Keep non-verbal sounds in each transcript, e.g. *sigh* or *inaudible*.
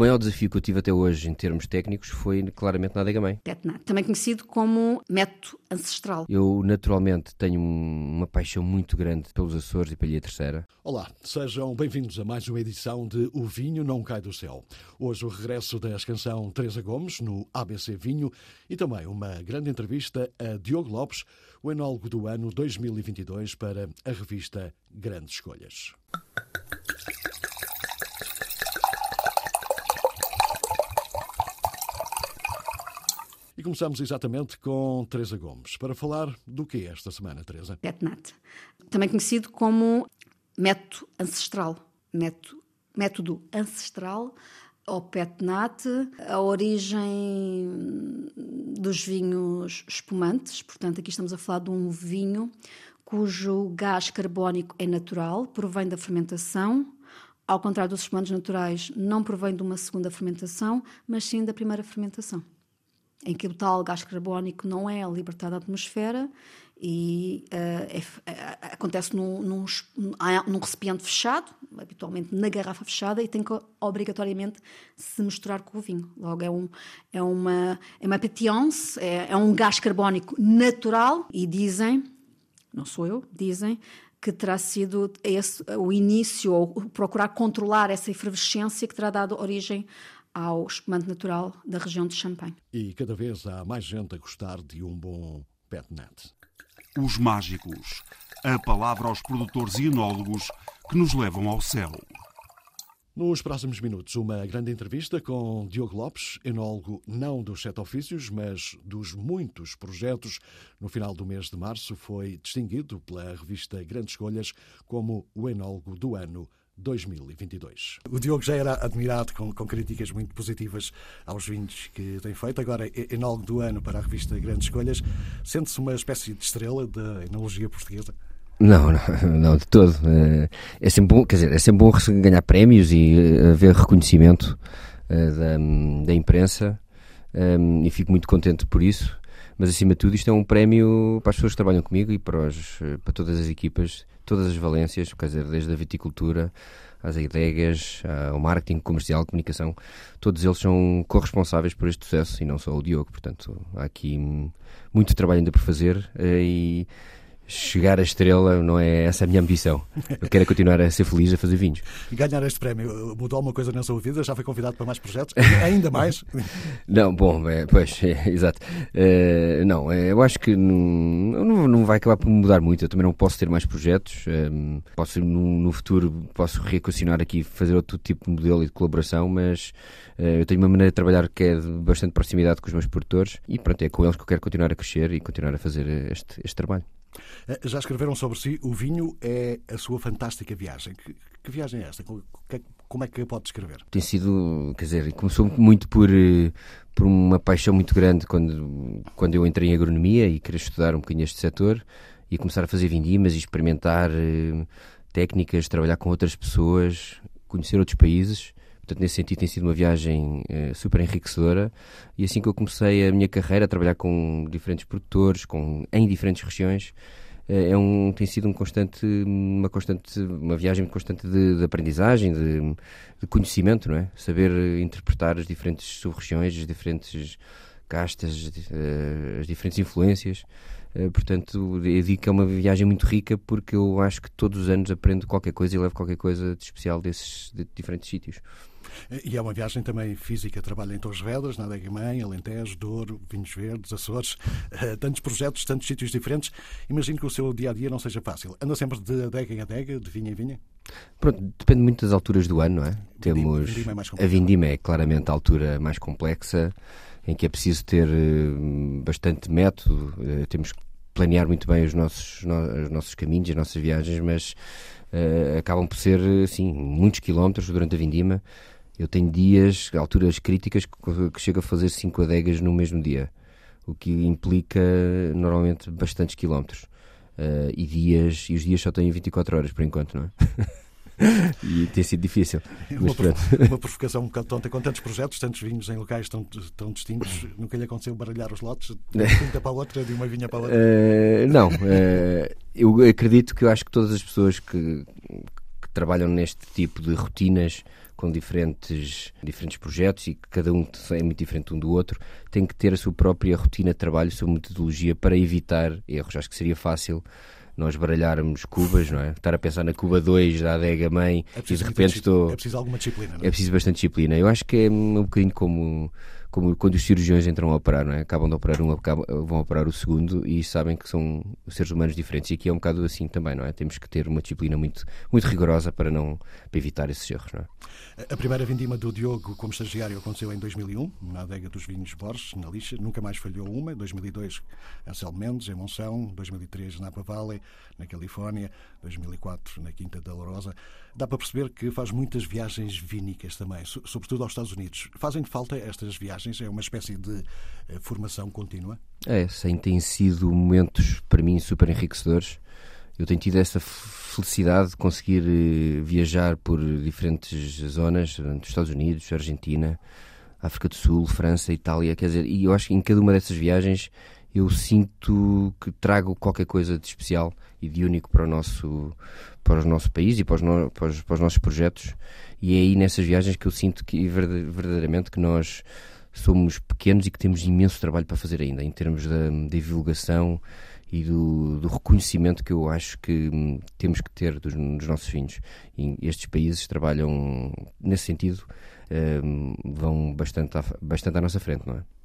Maior desafio que eu tive até hoje em termos técnicos foi claramente na adega mãe. Petnat, também conhecido como método ancestral. Eu naturalmente tenho uma paixão muito grande pelos Açores e pela Ilha Terceira. Olá, sejam bem-vindos a mais uma edição de O Vinho Não Cai do Céu. Hoje o regresso da canção Teresa Gomes no ABC Vinho e também uma grande entrevista a Diogo Lopes, o enólogo do ano 2022 para a revista Grandes Escolhas. E começamos exatamente com Teresa Gomes, para falar do que é esta semana, Teresa? Petnat, também conhecido como método ancestral. Método, método ancestral ou Petnat, a origem dos vinhos espumantes, portanto aqui estamos a falar de um vinho cujo gás carbónico é natural, provém da fermentação, ao contrário dos espumantes naturais, não provém de uma segunda fermentação, mas sim da primeira fermentação em que o tal gás carbónico não é libertado à atmosfera e uh, é, é, acontece num, num, num, recipiente fechado, habitualmente na garrafa fechada, e tem que obrigatoriamente se misturar com o vinho. Logo, é, um, é uma, é uma é, é um gás carbónico natural, e dizem, não sou eu, dizem que terá sido esse o início, ou procurar controlar essa efervescência que terá dado origem ao espumante natural da região de Champagne. E cada vez há mais gente a gostar de um bom pet net. Os mágicos. A palavra aos produtores e enólogos que nos levam ao céu. Nos próximos minutos, uma grande entrevista com Diogo Lopes, enólogo não dos sete ofícios, mas dos muitos projetos. No final do mês de março, foi distinguido pela revista Grandes Escolhas como o enólogo do ano 2022. O Diogo já era admirado com, com, críticas muito positivas aos vinhos que tem feito. Agora, enólogo do ano para a revista Grandes Escolhas, sente-se uma espécie de estrela da enologia portuguesa? Não, não, *laughs* não, de todo. É, é sempre bom, quer dizer, é sempre bom ganhar prémios e eh, haver reconhecimento eh, da, da imprensa e fico muito contente por isso. Mas acima de tudo, isto é um prémio para as pessoas que trabalham comigo e para, os, para todas as equipas todas as valências, quer dizer, desde a viticultura às adegas, ao marketing comercial, comunicação, todos eles são corresponsáveis por este sucesso e não só o Diogo. Portanto, há aqui muito trabalho ainda por fazer eh, e chegar à estrela não é essa a minha ambição. Eu quero continuar a ser feliz a fazer vinhos. Ganhar este prémio mudou alguma coisa na sua vida? Já foi convidado para mais projetos? Ainda mais? *laughs* não, bom, é, pois, é, exato. É, não, é, eu acho que não, não, não, vai acabar por mudar muito. Eu também não posso ter mais projetos. Ehm, posso, no, no, futuro, posso reequacionar aqui, fazer outro tipo de modelo e de colaboração, mas eh, eu tenho uma maneira de trabalhar que é de bastante proximidade com os meus produtores e pronto, é com eles que eu quero continuar a crescer e continuar a fazer este, este trabalho. Eh, já escreveram sobre si, o vinho é a sua fantástica viagem. Que, que viagem é esta? Como é que pode descrever? Tem sido, quer dizer, começou muito por, eh, por uma paixão muito grande quando, quando eu entrei em agronomia e queria estudar um bocadinho este setor e começar a fazer vindimas e experimentar eh, técnicas, trabalhar com outras pessoas, conhecer outros países. Portanto, nesse sentido, tem sido uma viagem uh, super enriquecedora. E assim que eu comecei a minha carreira a trabalhar com diferentes produtores, com, em diferentes regiões, uh, é um, tem sido um constante, uma, constante, uma viagem constante de, de aprendizagem, de, de, conhecimento, não é? Saber interpretar as diferentes sub-regiões, as diferentes castas, as diferentes influências. portanto, eu digo que é uma viagem muito rica porque eu acho que todos os anos aprendo qualquer coisa e levo qualquer coisa de especial desses de diferentes sítios. E é uma viagem também física, trabalha em Torres Vedras, na Adega Mãe, Alentejo, Douro, Vinhos Verdes, Açores, uh, *laughs* tantos projetos, tantos sítios diferentes. Imagino que o seu dia a dia não seja fácil. Anda sempre de adega em adega, de vinha em vinha? Pronto, depende muito das alturas do ano, não é? Temos vindima é a vindima é claramente a altura mais complexa, em que é preciso ter uh, bastante método, temos que planear muito bem os nossos, no, os nossos caminhos, as nossas viagens, mas uh, acabam por ser, assim, muitos quilómetros durante a vindima. Eu tenho dias, alturas críticas, que, que chego a fazer 5 adegas no mesmo dia, o que implica normalmente bastantes quilómetros. Uh, e dias, e os dias só têm 24 horas por enquanto, não é? *laughs* e tem sido difícil. Uma, uma provocação um bocado tonta, com tantos projetos, tantos vinhos em locais tão, tão distintos, nunca lhe aconteceu baralhar os lotes de uma para a outra, de uma vinha para a outra? Uh, não, uh, eu acredito que eu acho que todas as pessoas que, que trabalham neste tipo de rotinas com diferentes, diferentes projetos e que cada um é muito diferente um do outro, tem que ter a sua própria rotina de trabalho, a sua metodologia para evitar erros. Acho que seria fácil nós baralharmos cubas, não é? Estar a pensar na Cuba 2 da adega mãe é e de repente estou. É preciso alguma disciplina, não é? É preciso bastante disciplina. Eu acho que é um bocadinho como como quando os cirurgiões entram a operar, não é? acabam de operar um, vão operar o segundo e sabem que são seres humanos diferentes. E aqui é um bocado assim também, não é? Temos que ter uma disciplina muito, muito rigorosa para não para evitar esses erros, não é? A primeira vindima do Diogo como estagiário aconteceu em 2001, na adega dos vinhos Borges, na Lixa. Nunca mais falhou uma. 2002, Anselmo Mendes, em Monção. 2003, Napa Valley, na Califórnia. 2004, na Quinta da Lourosa. Dá para perceber que faz muitas viagens vínicas também, sobretudo aos Estados Unidos. Fazem falta estas viagens? É uma espécie de eh, formação contínua? É, sim, têm sido momentos para mim super enriquecedores. Eu tenho tido essa felicidade de conseguir eh, viajar por diferentes zonas, dos Estados Unidos, Argentina, África do Sul, França, Itália, quer dizer, e eu acho que em cada uma dessas viagens eu sinto que trago qualquer coisa de especial e de único para o nosso, para o nosso país e para os, no, para os, para os nossos projetos. E é aí nessas viagens que eu sinto que verdadeiramente que nós somos pequenos e que temos imenso trabalho para fazer ainda, em termos da, divulgação e do, do, reconhecimento que eu acho que hum, temos que ter dos, dos nossos vinhos. E estes países trabalham nesse sentido, hum, vão bastante à, bastante à nossa frente, não é?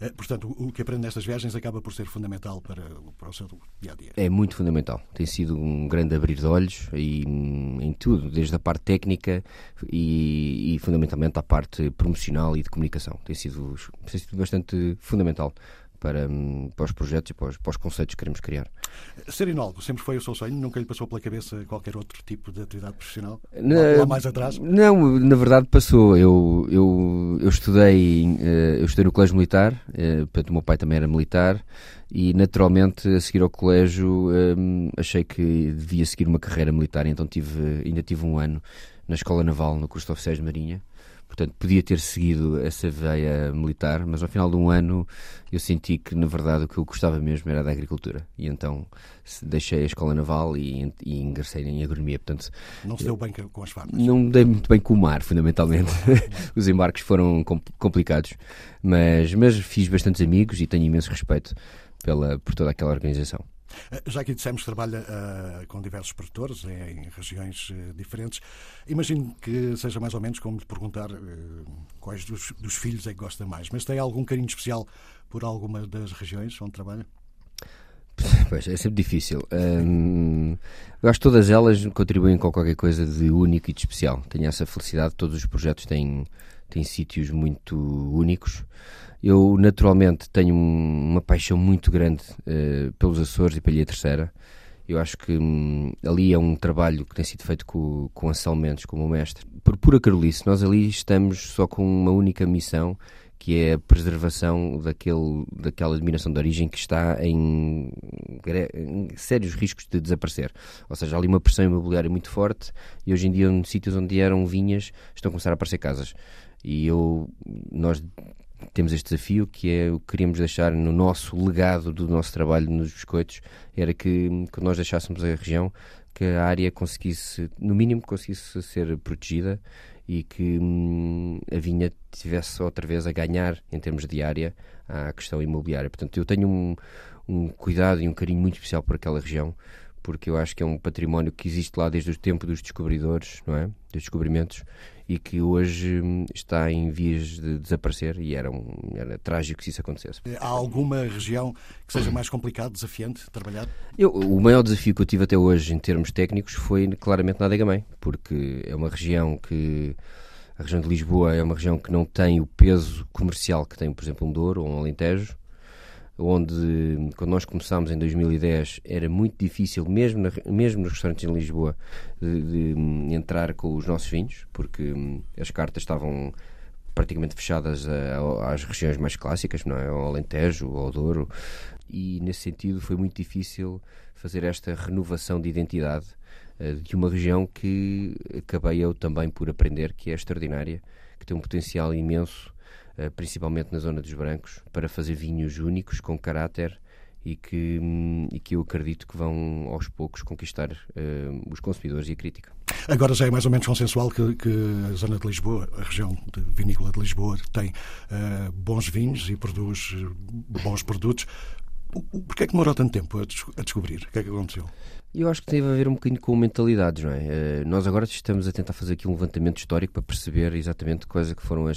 Eh, portanto, o que aprende nestas viagens acaba por ser fundamental para, para o seu dia a dia. É muito fundamental. Tem sido um grande abrir de olhos e, em tudo, desde a parte técnica e, e fundamentalmente a parte promocional e de comunicação. Tem sido, tem sido bastante fundamental para, hum, para os projetos e para os, para os, conceitos que queremos criar. Ser enólogo sempre foi o seu sonho? Nunca lhe passou pela cabeça qualquer outro tipo de atividade profissional? Na, lá mais atrás? Não, na verdade passou. Eu, eu, eu, estudei, eh, eu estudei no Colégio Militar, eh, portanto o meu pai também era militar e naturalmente a seguir ao colégio hum, achei que devia seguir uma carreira militar, então tive, ainda tive um ano na Escola Naval, no curso de Oficiais de Marinha. Portanto, podia ter seguido essa veia militar, mas ao final de um ano eu senti que, na verdade, o que eu gostava mesmo era da agricultura. E então deixei a escola naval e, e ingressei em agronomia. Portanto, não se deu bem com as farmas? Não dei muito bem com o mar, fundamentalmente. *laughs* Os embarques foram complicados, mas, mas fiz bastantes amigos e tenho imenso respeito pela, por toda aquela organização. Eh, já que dissemos que trabalha uh, com diversos produtores em regiões uh, diferentes, imagino que seja mais ou menos como lhe perguntar uh, quais dos, dos, filhos é que gosta mais. Mas tem algum carinho especial por alguma das regiões onde trabalha? Pois, é sempre difícil. Hum, eu acho que todas elas contribuem com qualquer coisa de único e de especial. Tenho essa felicidade, todos os projetos têm, têm sítios muito únicos. Eu, naturalmente, tenho uma paixão muito grande uh, pelos Açores e pela Ilha Terceira. Eu acho que hum, ali é um trabalho que tem sido feito com, com Anselmo Mendes como mestre. Por pura carolice, nós ali estamos só com uma única missão, que é a preservação daquele, daquela admiração de origem que está em, em, sérios riscos de desaparecer. Ou seja, há ali uma pressão imobiliária muito forte e hoje em dia, em sítios onde eram vinhas, estão a começar a aparecer casas. E eu, nós temos este desafio que é o que queríamos deixar no nosso legado do nosso trabalho nos biscoitos era que quando nós deixássemos a região que a área conseguisse no mínimo conseguisse ser protegida e que hum, a vinha tivesse outra vez a ganhar em termos de área à questão imobiliária portanto eu tenho um, um cuidado e um carinho muito especial por aquela região porque eu acho que é um património que existe lá desde o tempo dos descobridores, não é? Dos descobrimentos, e que hoje hum, está em vias de desaparecer e era, um, era trágico se isso acontecesse. Há alguma região que seja mais complicado, desafiante trabalhar? Eu, o maior desafio que eu tive até hoje em termos técnicos foi claramente na Adega Mãe, porque é uma região que a região de Lisboa é uma região que não tem o peso comercial que tem, por exemplo, um Douro ou um Alentejo, onde quando nós começámos em 2010 era muito difícil, mesmo, na, mesmo nos restaurantes em Lisboa, de, de, hum, entrar com os nossos vinhos, porque hum, as cartas estavam praticamente fechadas a, às regiões mais clássicas, não é? ao Alentejo, ao Douro, e nesse sentido foi muito difícil fazer esta renovação de identidade de uma região que acabei eu também por aprender que é extraordinária, que tem um potencial imenso, principalmente na zona dos brancos, para fazer vinhos únicos, com caráter e que, hum, e que eu acredito que vão aos poucos conquistar uh, os consumidores e a crítica. Agora já é mais ou menos consensual que, que a zona de Lisboa, a região de vinícola de Lisboa, tem uh, bons vinhos e produz bons produtos. Porquê é que demorou tanto tempo a, descobrir? O que é que aconteceu? Eu acho que teve a ver um bocadinho com mentalidades, não é? Uh, nós agora estamos a tentar fazer aqui um levantamento histórico para perceber exatamente quais é que foram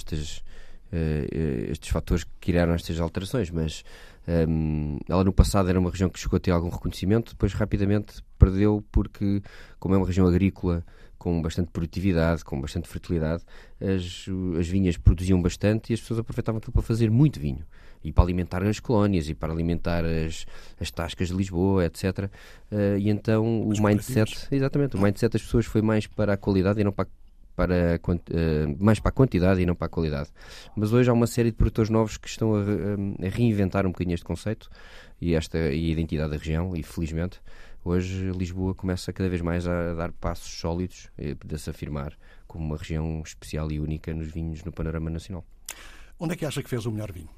estes, estes fatores que criaram estas alterações, mas um, ela no passado era uma região que chegou a ter algum reconhecimento, depois rapidamente perdeu porque, como é uma região agrícola com bastante produtividade, com bastante fertilidade, as, as vinhas produziam bastante e as pessoas aproveitavam aquilo para fazer muito vinho e para alimentar as colónias e para alimentar as, as tascas de Lisboa, etc. Uh, e então o mindset, exatamente, o mindset das pessoas foi mais para a qualidade e não para a para, uh, mais para a quantidade e não para a qualidade. Mas hoje há uma série de produtores novos que estão a, a reinventar um bocadinho este conceito e esta e a identidade da região, e felizmente hoje Lisboa começa cada vez mais a dar passos sólidos e a se afirmar como uma região especial e única nos vinhos no panorama nacional. Onde é que acha que fez o melhor vinho?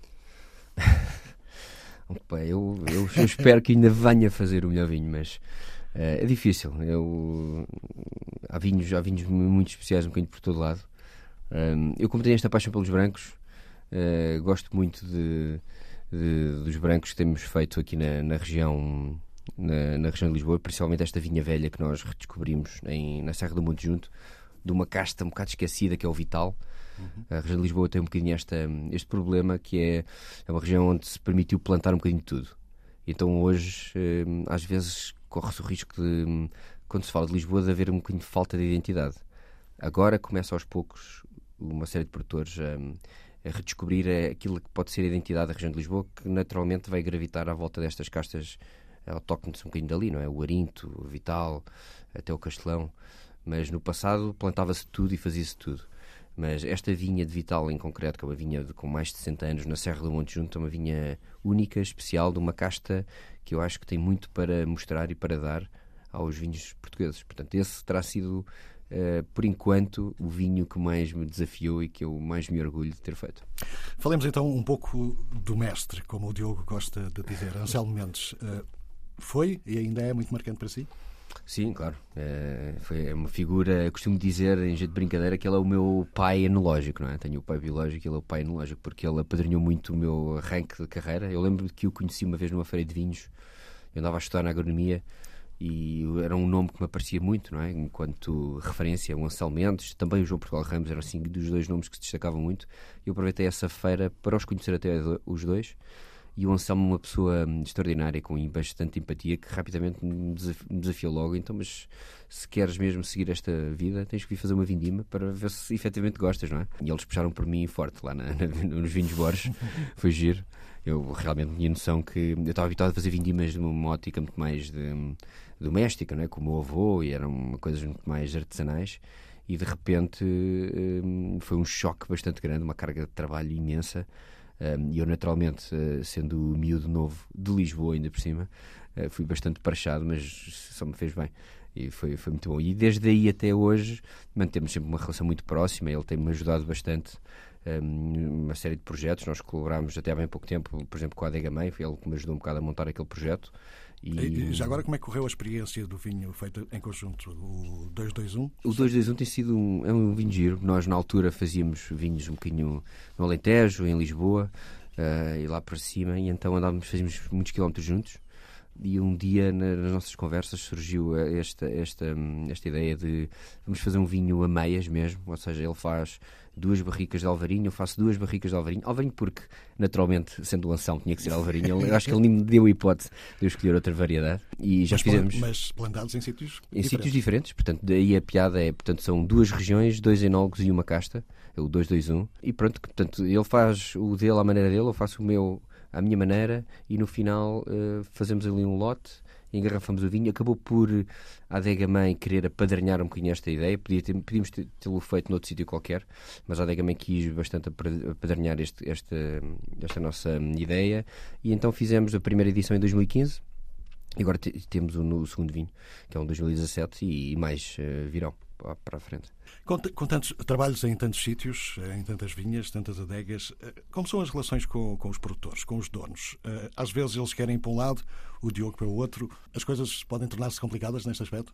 *laughs* eu, eu, eu espero que ainda venha fazer o melhor vinho, mas é difícil. Eu, há vinhos, há vinhos muito especiais um bocadinho por todo lado. Eu, como tenho esta paixão pelos brancos, uh, gosto muito de, de, dos brancos que temos feito aqui na, na região na, na, região de Lisboa, principalmente esta vinha velha que nós redescobrimos em, na Serra do Monte Junto, de uma casta um bocado esquecida que é o Vital. Uhum. A região de Lisboa tem um bocadinho esta, este problema que é, é uma região onde se permitiu plantar um bocadinho de tudo. Então hoje, às vezes, corre-se o risco de quando se fala de Lisboa, de haver um bocadinho de falta de identidade. Agora começa aos poucos uma série de produtores a, a redescobrir aquilo que pode ser a identidade da região de Lisboa, que naturalmente vai gravitar à volta destas castas autóctones um bocadinho dali, não é? O Arinto, o Vital, até o Castelão. Mas no passado plantava-se tudo e fazia-se tudo. Mas esta vinha de Vital em concreto, que é uma vinha de, com mais de 60 anos na Serra do Monte Junto, é uma vinha única, especial, de uma casta que eu acho que tem muito para mostrar e para dar aos vinhos portugueses. Portanto, esse terá sido, uh, por enquanto, o vinho que mais me desafiou e que eu mais me orgulho de ter feito. Falemos então um pouco do mestre, como o Diogo gosta de dizer, Anselmo Mendes. Uh, foi e ainda é muito marcante para si? Sim, claro. É, foi uma figura, costumo dizer, em jeito de brincadeira, que ele é o meu pai enológico, não é? Tenho o pai biológico e ele é o pai enológico, porque ele apadrinhou muito o meu arranque de carreira. Eu lembro que o conheci uma vez numa feira de vinhos, eu andava a estudar na agronomia e era um nome que me aparecia muito, não é? Enquanto referência, o Anselmo Mendes, também o João Portugal Ramos, eram assim dos dois nomes que se destacavam muito. Eu aproveitei essa feira para os conhecer até os dois. E o Anselmo, uma pessoa hum, extraordinária, com bastante empatia, que rapidamente me desafiou logo. Então, mas se queres mesmo seguir esta vida, tens que vir fazer uma vindima para ver se efetivamente gostas, não é? E eles puxaram por mim forte lá na, *laughs* na, nos vinhos Borges. Foi giro. Eu realmente tinha noção que eu estava habituado a fazer vindimas de uma ótica muito mais de hum, doméstica, não é? com o meu avô, e eram coisas muito mais artesanais. E de repente um, foi um choque bastante grande, uma carga de trabalho imensa. E eu, naturalmente, uh, sendo miúdo novo de Lisboa, ainda por cima, uh, fui bastante parachado, mas só me fez bem. E foi, foi muito bom. E desde aí até hoje mantemos sempre uma relação muito próxima. Ele tem-me ajudado bastante um, uma série de projetos. Nós colaborámos até há bem pouco tempo, por exemplo, com a Adega Mãe. Foi ele que me ajudou um bocado a montar aquele projeto. E... Já agora, como é que correu a experiência do vinho feito em conjunto? O 221? O 221 tem sido um, é um vinho giro. Nós, na altura, fazíamos vinhos um bocadinho no Alentejo, em Lisboa, uh, e lá para cima, e então andávamos, fazíamos muitos quilómetros juntos. E um dia, nas nossas conversas, surgiu esta, esta, esta ideia de vamos fazer um vinho a meias mesmo, ou seja, ele faz duas barricas de Alvarinho, eu faço duas barricas de Alvarinho. Alvarinho porque, naturalmente, sendo o Anselmo, tinha que ser Alvarinho. Eu acho que ele nem me deu a hipótese de eu escolher outra variedade. E já mas, fizemos... Mas plantados em sítios Em diferentes. sítios diferentes. Portanto, daí a piada é, portanto, são duas regiões, dois enólogos e uma casta. É o 221. E pronto, portanto, ele faz o dele à maneira dele, eu faço o meu à minha maneira e no final uh, fazemos ali um lote engarrafamos o vinho. Acabou por a Adega Mãe querer apadrinhar um bocadinho esta ideia. Podia ter, podíamos tê-lo feito noutro sítio qualquer, mas a Adega Mãe quis bastante apadrinhar este, esta, esta nossa ideia. E então fizemos a primeira edição em 2015 E agora temos o, o, segundo vinho, que é um 2017, e, e mais uh, virão para a frente. Com, com, tantos trabalhos em tantos sítios, eh, em tantas vinhas, tantas adegas, eh, como são as relações com, com os produtores, com os donos? Às vezes eles querem para um lado, o Diogo para o outro. As coisas podem tornar-se complicadas neste aspecto?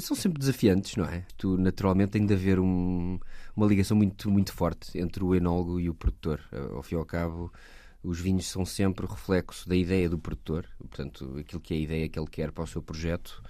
são sempre desafiantes, não é? Tu, naturalmente, tem de haver um, uma ligação muito, muito forte entre o enólogo e o produtor. Ao fim e ao cabo, os vinhos são sempre reflexo da ideia do produtor, portanto, aquilo que é a ideia que ele quer para o seu projeto.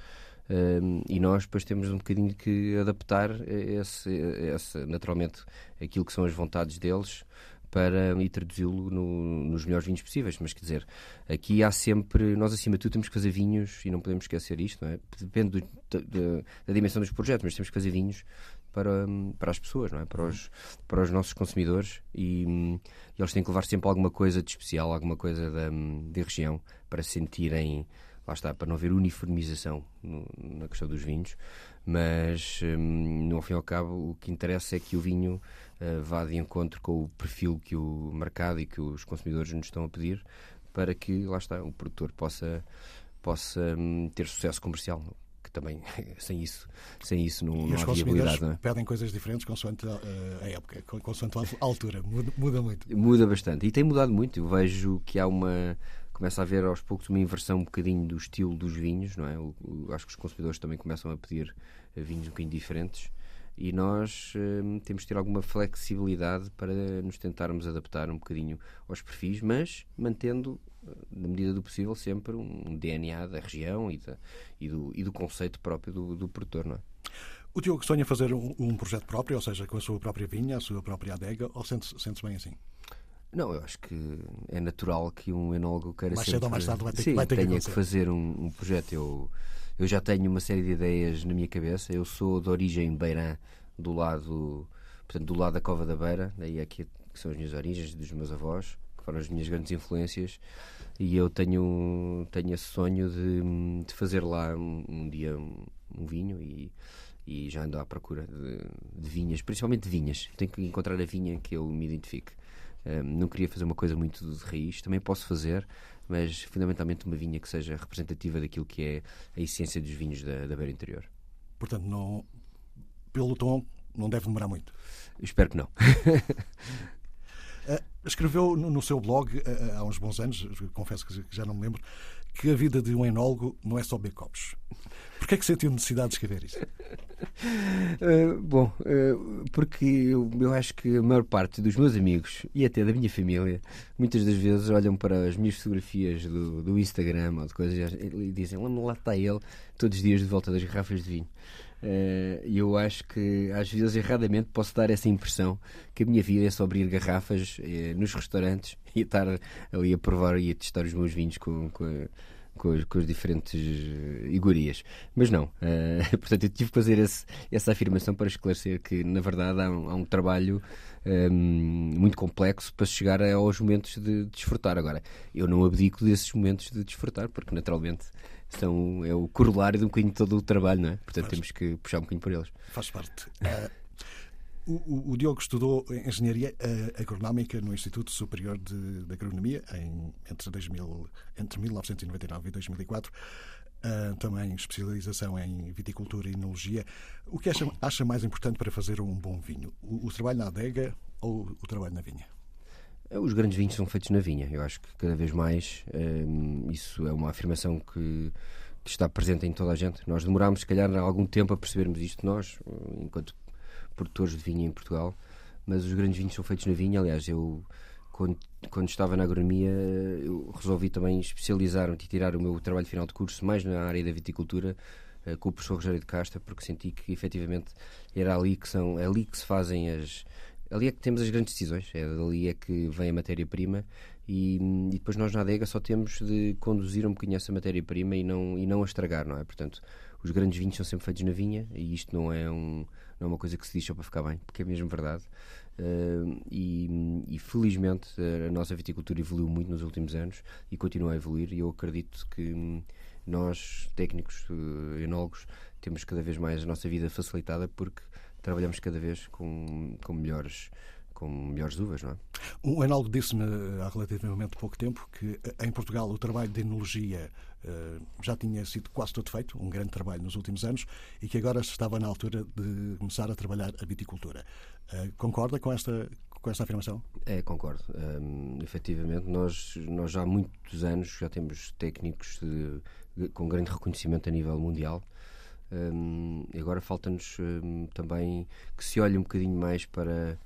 E nós depois temos um bocadinho que adaptar esse, esse, naturalmente aquilo que são as vontades deles para e traduzi-lo no, nos melhores vinhos possíveis. Mas quer dizer, aqui há sempre, nós acima de tudo temos que fazer vinhos e não podemos esquecer isto, é? Depende do, da, da, dimensão dos projetos, mas temos que fazer vinhos para, para as pessoas, é? para, os, para os nossos consumidores e, e eles têm que levar sempre alguma coisa de especial, alguma coisa da, da região para se sentirem, lá está, para não haver uniformização no, na questão dos vinhos, mas hum, no fim e ao cabo o que interessa é que o vinho uh, vá de encontro com o perfil que o mercado e que os consumidores nos estão a pedir para que, lá está, o produtor possa, possa hum, ter sucesso comercial que também *laughs* sem isso, sem isso não, e não há viabilidade. Não é? pedem coisas diferentes consoante a, a época, consoante a altura, muda, muda muito. Muda bastante e tem mudado muito. Eu vejo que há uma começa a haver aos poucos uma inversão um bocadinho do estilo dos vinhos, não é? O, o, acho que os consumidores também começam a pedir eh, vinhos um bocadinho diferentes e nós hum, temos de ter alguma flexibilidade para nos tentarmos adaptar um bocadinho aos perfis, mas mantendo na medida do possível, sempre um DNA da região e, da, e, do, e do conceito próprio do, do produtor, não é? O Diogo sonha fazer um, um, projeto próprio, ou seja, com a sua própria vinha, a sua própria adega, ou sente-se sente bem assim? Não, eu acho que é natural que um enólogo queira mais sempre... cedo ou mais tarde vai ter, Sim, vai ter tenha que, que fazer um, um, projeto. Eu, eu já tenho uma série de ideias na minha cabeça. Eu sou de origem beirã, do lado, portanto, do lado da Cova da Beira, daí aqui que são as minhas origens, dos meus avós, que foram as minhas grandes influências e eu tenho, tenho esse sonho de, de fazer lá um, um dia um, um, vinho e, e já ando à procura de, de, vinhas, principalmente de vinhas. Tenho que encontrar a vinha que eu me identifique. Um, não queria fazer uma coisa muito de raiz, também posso fazer, mas fundamentalmente uma vinha que seja representativa daquilo que é a essência dos vinhos da, da beira interior. Portanto, não, pelo tom, não deve demorar muito. espero que não. Uh, *laughs* escreveu no, no, seu blog uh, há uns bons anos, confesso que já não me lembro, que a vida de um enólogo não é só beber copos. Porquê é que sentiu necessidade de escrever isso? Uh, *laughs* bom, uh, porque eu, eu, acho que a maior parte dos meus amigos e até da minha família muitas das vezes olham para as minhas fotografias do, do Instagram ou de coisas e dizem lá, está ele todos os dias de volta das garrafas de vinho. Eh, e eu acho que às vezes erradamente posso dar essa impressão que a minha vida é só abrir garrafas nos restaurantes *laughs* e estar ali a provar e a testar os meus vinhos com, com, com, as, com as diferentes eh, iguarias. Mas não, uh, *laughs* portanto eu tive que fazer esse, essa afirmação para esclarecer que na verdade há um, há um trabalho um, ehm, muito complexo para chegar aos momentos de desfrutar. Agora, eu não abdico desses momentos de desfrutar, porque naturalmente são, é o corolário de um bocadinho todo o trabalho, não é? Portanto, Faz. temos que puxar um bocadinho por eles. Faz parte. O, o, Diogo estudou Engenharia uh, Agronómica no Instituto Superior de, de Agronomia em, entre, 2000, entre 1999 e 2004. Uh, também especialização em viticultura e enologia. O que acha, acha mais importante para fazer um bom vinho? O, o trabalho na adega ou o trabalho na vinha? Os grandes vinhos são feitos na vinha. Eu acho que cada vez mais um, isso é uma afirmação que, que, está presente em toda a gente. Nós demorámos, se calhar, algum tempo a percebermos isto, nós, enquanto produtores de vinho em Portugal, mas os grandes vinhos são feitos na vinha. Aliás, eu, quando, quando estava na agronomia, eu resolvi também especializar-me e tirar o meu trabalho final de curso mais na área da viticultura uh, com o professor Rogério de Casta, porque senti que efetivamente era ali que, são, é ali que se fazem as ali é que temos as grandes decisões, é ali é que vem a matéria-prima e, e, depois nós na adega só temos de conduzir um bocadinho essa matéria-prima e não, e não a estragar, não é? Portanto, os grandes vinhos são sempre feitos na vinha e isto não é, um, não é uma coisa que se diz só para ficar bem, porque é mesmo verdade. Uh, e, e, felizmente a nossa viticultura evoluiu muito nos últimos anos e continua a evoluir e eu acredito que hum, nós, técnicos, uh, enólogos, temos cada vez mais a nossa vida facilitada porque trabalhamos cada vez com, com melhores com melhores uvas, não é? Um enólogo disse-me há relativamente pouco tempo que em Portugal o trabalho de enologia uh, já tinha sido quase todo feito, um grande trabalho nos últimos anos, e que agora estava na altura de começar a trabalhar a viticultura. Uh, concorda com esta, com esta afirmação? É, concordo. Um, efetivamente, nós, nós já há muitos anos já temos técnicos de, de, com grande reconhecimento a nível mundial. Um, e agora falta-nos um, também que se olhe um bocadinho mais para,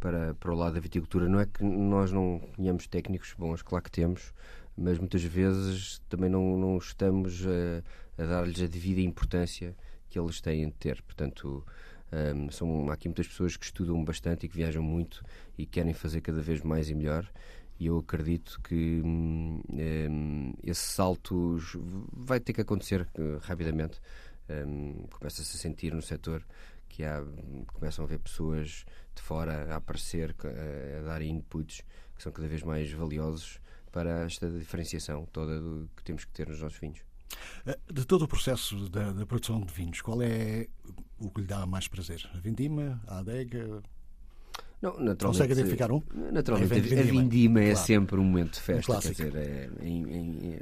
para, para o lado da viticultura. Não é que nós não tenhamos técnicos bons, claro que temos, mas muitas vezes também não, não estamos a, a dar-lhes a devida importância que eles têm de ter. Portanto, um, são, há aqui muitas pessoas que estudam bastante e que viajam muito e querem fazer cada vez mais e melhor. E eu acredito que um, esse salto vai ter que acontecer uh, rapidamente. Um, Começa-se a sentir no setor que há, começam a ver pessoas de fora a aparecer, a, a dar inputs que são cada vez mais valiosos para esta diferenciação toda do, que temos que ter nos nossos vinhos. Eh, de todo o processo da, da, produção de vinhos, qual é o que lhe dá mais prazer? A vindima, a adega? Não, naturalmente, Consegue identificar um? Naturalmente, a vindima, a vindima é claro. sempre um momento de festa. Um quer dizer, é, é, é,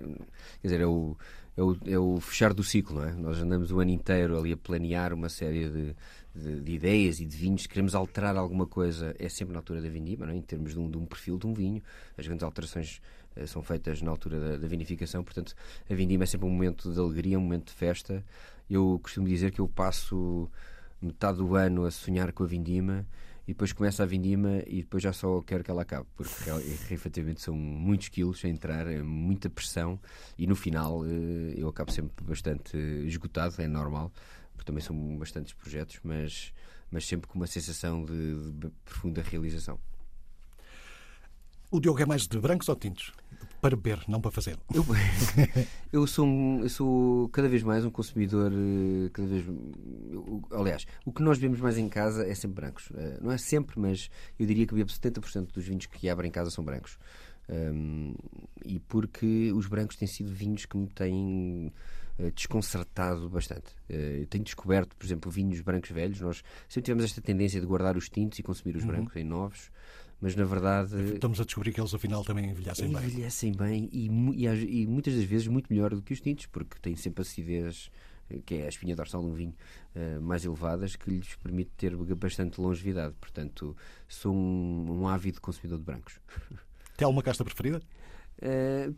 quer dizer, é o, é, o, é o fechar do ciclo, não é? Nós andamos o ano inteiro ali a planear uma série de, de, de, ideias e de vinhos. queremos alterar alguma coisa, é sempre na altura da vindima, não é? em termos de um, de um perfil de um vinho. As grandes alterações eh, são feitas na altura da, da, vinificação, portanto, a vindima é sempre um momento de alegria, um momento de festa. Eu costumo dizer que eu passo metade do ano a sonhar com a vindima e depois começa a vindima e depois já só quero que ela acabe, porque efetivamente são muitos quilos a entrar, é muita pressão e no final eh, eu acabo sempre bastante esgotado, é normal, porque também são bastantes projetos, mas, mas sempre com uma sensação de, de profunda realização. O Diogo é mais de brancos ou tintos? Para beber, não para fazer. Eu, *laughs* eu, sou, eu sou cada vez mais um consumidor. Eh, cada vez, eu, aliás, o que nós vemos mais em casa é sempre brancos. Eh, não é sempre, mas eu diria que bebo 70% dos vinhos que abro em casa são brancos. Um, e porque os brancos têm sido vinhos que me têm uh, desconcertado bastante. Uh, tenho descoberto, por exemplo, vinhos brancos velhos. Nós sempre tivemos esta tendência de guardar os tintos e consumir os uhum. brancos em novos mas na verdade. Estamos a descobrir que eles afinal também envelhecem, bem. Envelhecem bem e, e, e, muitas das vezes muito melhor do que os tintos, porque têm sempre acidez, eh, que é a espinha dorsal de um vinho, uh, mais elevadas, que lhes permite ter bastante longevidade. Portanto, sou um, um ávido consumidor de brancos. *laughs* Tem alguma casta preferida? Uh,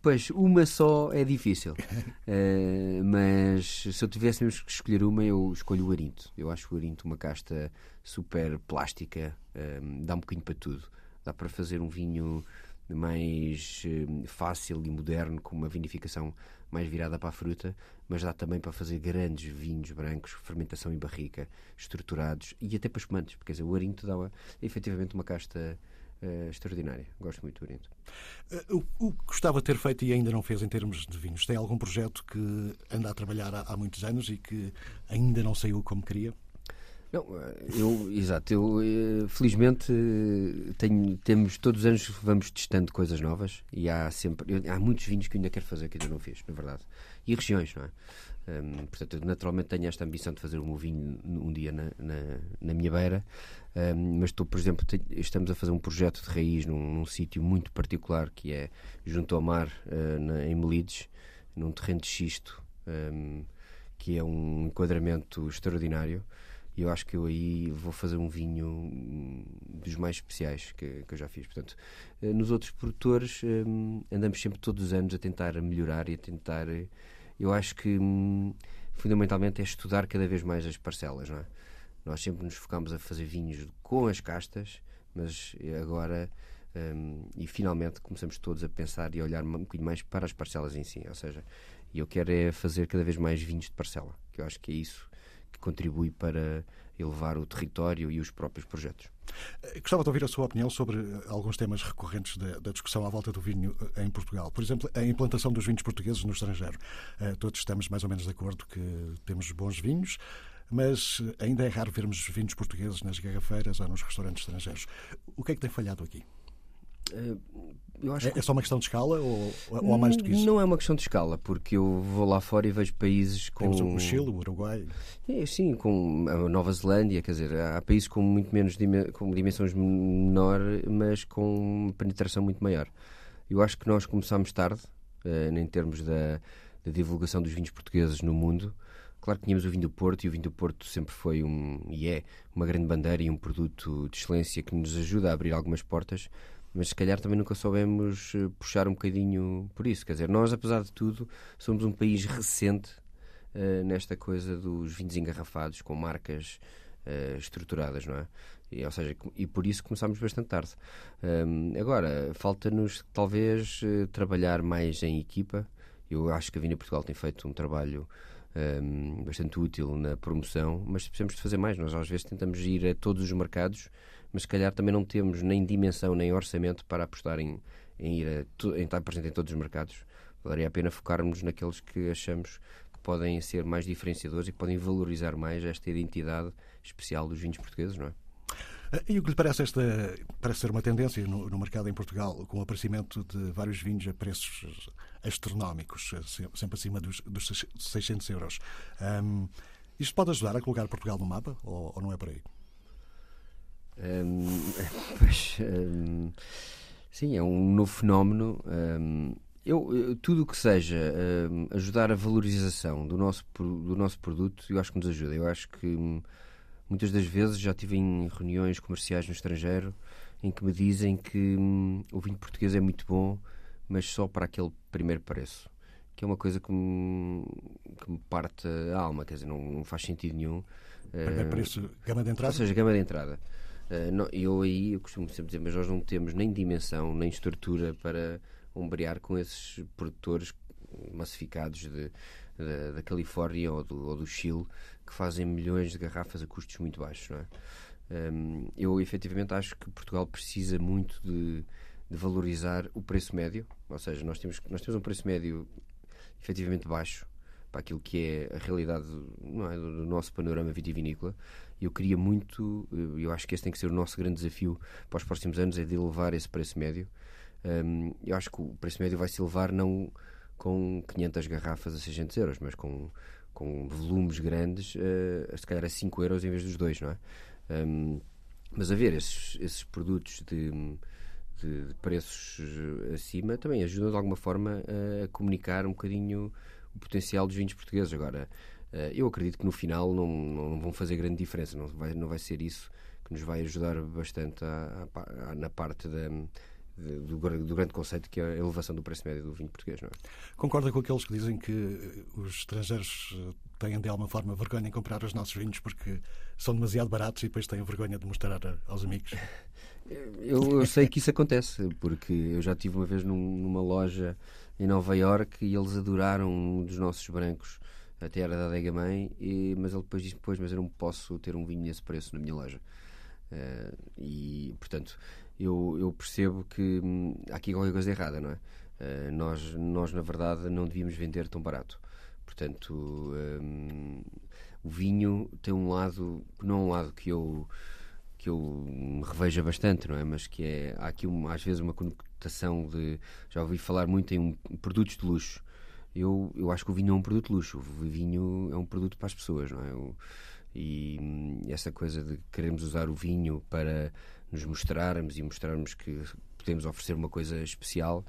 Pois, uma só é difícil. uh, *laughs* mas se eu tivesse mesmo que escolher uma, eu escolho o Arinto. Eu acho o Arinto uma casta super plástica, uh, dá um bocadinho para tudo. Dá para fazer um vinho mais uh, fácil e moderno, com uma vinificação mais virada para a fruta, mas dá também para fazer grandes vinhos brancos, fermentação em barrica, estruturados e até para espumantes, porque dizer, o Arinto dá efetivamente uma casta uh, extraordinária. Gosto muito do Oriente. Uh, o, que gostava de ter feito e ainda não fez em termos de vinhos? Tem algum projeto que anda a trabalhar há, há muitos anos e que ainda não saiu como queria? Não, eh, eu, exato, eu felizmente tenho, temos todos os anos vamos testando coisas novas e há sempre, eu, há muitos vinhos que ainda quero fazer que ainda não fiz, na verdade. E regiões, não é? Um, portanto, naturalmente tenho esta ambição de fazer um vinho um dia na, na, na minha beira, um, mas estou, por exemplo, estamos a fazer um projeto de raiz num, num sítio muito particular que é junto ao mar, uh, na, em Melides, num terreno de xisto, um, que é um enquadramento extraordinário. E eu acho que eu aí vou fazer um vinho dos mais especiais que, que eu já fiz. Portanto, uh, nos outros produtores andamos sempre todos os anos a tentar melhorar e a tentar. Eu acho que hum, fundamentalmente é estudar cada vez mais as parcelas, não é? Nós sempre nos focamos a fazer vinhos com as castas, mas agora um, e finalmente começamos todos a pensar e a olhar um bocadinho mais para as parcelas em si. Ou seja, eu quero é fazer cada vez mais vinhos de parcela, que eu acho que é isso que contribui para elevar o território e os próprios projetos. Eh, gostava de ouvir a sua opinião sobre alguns temas recorrentes da, da, discussão à volta do vinho eh, em Portugal. Por exemplo, a implantação dos vinhos portugueses no estrangeiro. Uh, todos estamos mais ou menos de acordo que temos bons vinhos, mas ainda é raro vermos vinhos portugueses nas garrafeiras ou nos restaurantes estrangeiros. O que é que tem falhado aqui? É, é só uma questão de escala ou, ou há mais do que isso? Não é uma questão de escala, porque eu vou lá fora e vejo países com. Temos o Chile, o Uruguai. É, sim, com a Nova Zelândia, quer dizer, há países com muito menos com dimensões menor, mas com penetração muito maior. Eu acho que nós começámos tarde, uh, em termos da, da divulgação dos vinhos portugueses no mundo. Claro que tínhamos o vinho do Porto e o vinho do Porto sempre foi um, e é uma grande bandeira e um produto de excelência que nos ajuda a abrir algumas portas, mas se calhar também nunca soubemos eh, puxar um bocadinho por isso. Quer dizer, nós, apesar de tudo, somos um país recente uh, nesta coisa dos vinhos engarrafados, com marcas uh, estruturadas, não é? E, ou seja, e por isso começámos bastante tarde. Um, agora, falta-nos talvez trabalhar mais em equipa. Eu acho que a Vina Portugal tem feito um trabalho um, bastante útil na promoção, mas precisamos de fazer mais. Nós às vezes tentamos ir a todos os mercados mas se calhar também não temos nem dimensão nem orçamento para apostar em, em ir a, em estar presente em todos os mercados. Valeria a pena focarmos naqueles que achamos que podem ser mais diferenciadores e que podem valorizar mais esta identidade especial dos vinhos portugueses, não é? E o que lhe parece esta parece ser uma tendência no, no, mercado em Portugal, com o aparecimento de vários vinhos a preços astronómicos, sempre acima dos, dos 600 euros. Um, isto pode ajudar a colocar Portugal no mapa ou, ou não é por aí? Um, *laughs* pois, um, sim, é um novo fenómeno. Eu, eu, tudo o que seja ajudar a valorização do nosso, do nosso produto, eu acho que nos ajuda. Eu acho que hum, muitas das vezes já tive em reuniões comerciais no estrangeiro em que me dizem que hum, o vinho português é muito bom, mas só para aquele primeiro preço. Que é uma coisa que me, que me parte a alma, quer dizer, não, não faz sentido nenhum. Primeiro preço, gama de entrada? Ou seja, gama de entrada. Uh, não, eu aí eu costumo sempre dizer, mas nós não temos nem dimensão, nem estrutura para ombrear com esses produtores massificados de, de, da Califórnia ou do, ou do, Chile que fazem milhões de garrafas a custos muito baixos. Não é? Um, eu efetivamente acho que Portugal precisa muito de, de, valorizar o preço médio, ou seja, nós temos, nós temos um preço médio efetivamente baixo para aquilo que é a realidade é, do nosso panorama vitivinícola eu queria muito, eh, eu acho que esse tem que ser o nosso grande desafio para os próximos anos, é de elevar esse preço médio. Um, eu acho que o preço médio vai se elevar não com 500 garrafas a 600 euros, mas com, com volumes grandes, uh, se calhar a 5 euros em vez dos dois, não é? Um, mas a ver, esses, esses produtos de, de, de, preços acima também ajudam de alguma forma a comunicar um bocadinho o potencial dos vinhos portugueses. Agora, eh, eu acredito que no final não, não vão fazer grande diferença, não vai, não vai ser isso que nos vai ajudar bastante a, a, a, na parte da, do, do, grande conceito que é a elevação do preço médio do vinho português. Não é? Concorda com aqueles que dizem que os estrangeiros eh, têm de alguma forma vergonha em comprar os nossos vinhos porque são demasiado baratos e depois têm vergonha de mostrar aos amigos? *laughs* Eu, eu sei que isso acontece, porque eu já tive uma vez num, numa loja em Nova Iorque e eles adoraram um dos nossos brancos até era da adega mãe, e, mas ele depois disse: Pois, mas eu não posso ter um vinho nesse preço na minha loja. Uh, e, portanto, eu, eu percebo que hum, há aqui qualquer coisa errada, não é? Uh, nós, nós, na verdade, não devíamos vender tão barato. Portanto, um, o vinho tem um lado, que não é um lado que eu que eu reveja bastante, não é? Mas que é, há aqui uma, às vezes uma conotação de, já ouvi falar muito em um, produtos de luxo, eu, eu acho que o vinho é um produto de luxo. O vinho é um produto para as pessoas, não é? E hum, essa coisa de queremos usar o vinho para nos mostrarmos e mostrarmos que podemos oferecer uma coisa especial,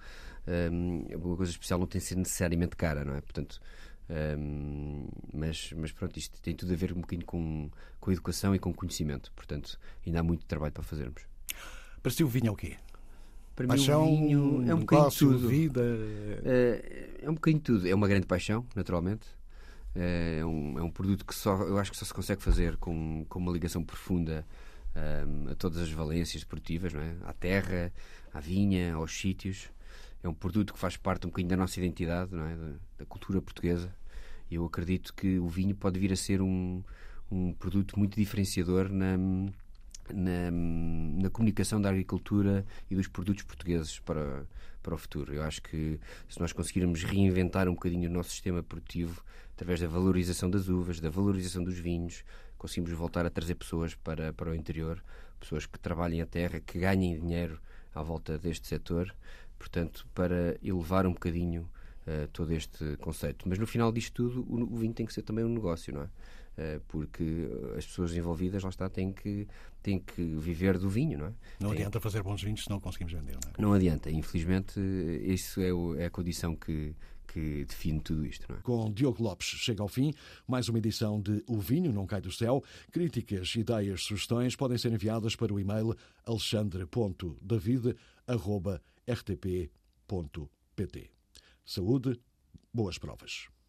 um, uma coisa especial não tem de ser necessariamente cara, não é? Portanto, um, mas, mas pronto, isto tem tudo a ver um bocadinho com, com educação e com conhecimento. Portanto, ainda há muito trabalho para fazermos. Para si o vinho é o quê? Para paixão, mim, o vinho é um bocadinho tudo. vida. É, é um bocadinho tudo. É uma grande paixão, naturalmente. É um, é um produto que só, eu acho que só se consegue fazer com, com uma ligação profunda um, a todas as valências esportivas, não é? à terra, à vinha, aos sítios. É um produto que faz parte um bocadinho da nossa identidade, não é? da, da cultura portuguesa. E eu acredito que o vinho pode vir a ser um, um produto muito diferenciador na na, na, comunicação da agricultura e dos produtos portugueses para, para o futuro. Eu acho que se nós conseguirmos reinventar um bocadinho o nosso sistema produtivo através da valorização das uvas, da valorização dos vinhos, conseguimos voltar a trazer pessoas para, para o interior, pessoas que trabalhem a terra, que ganhem dinheiro à volta deste setor, portanto, para elevar um bocadinho uh, todo este conceito. Mas no final disto tudo, o, o, vinho tem que ser também um negócio, não é? Uh, porque as pessoas envolvidas, lá está, têm que, têm que viver do vinho, não é? Não adianta fazer bons vinhos se não conseguimos vender, não é? Não adianta, infelizmente, isso é, o, é a condição que, que define tudo isto. Não é? Com Diogo Lopes chega ao fim mais uma edição de O Vinho Não Cai do Céu. Críticas, ideias, sugestões podem ser enviadas para o e-mail alexandre.david.rtp.pt. Saúde, boas provas.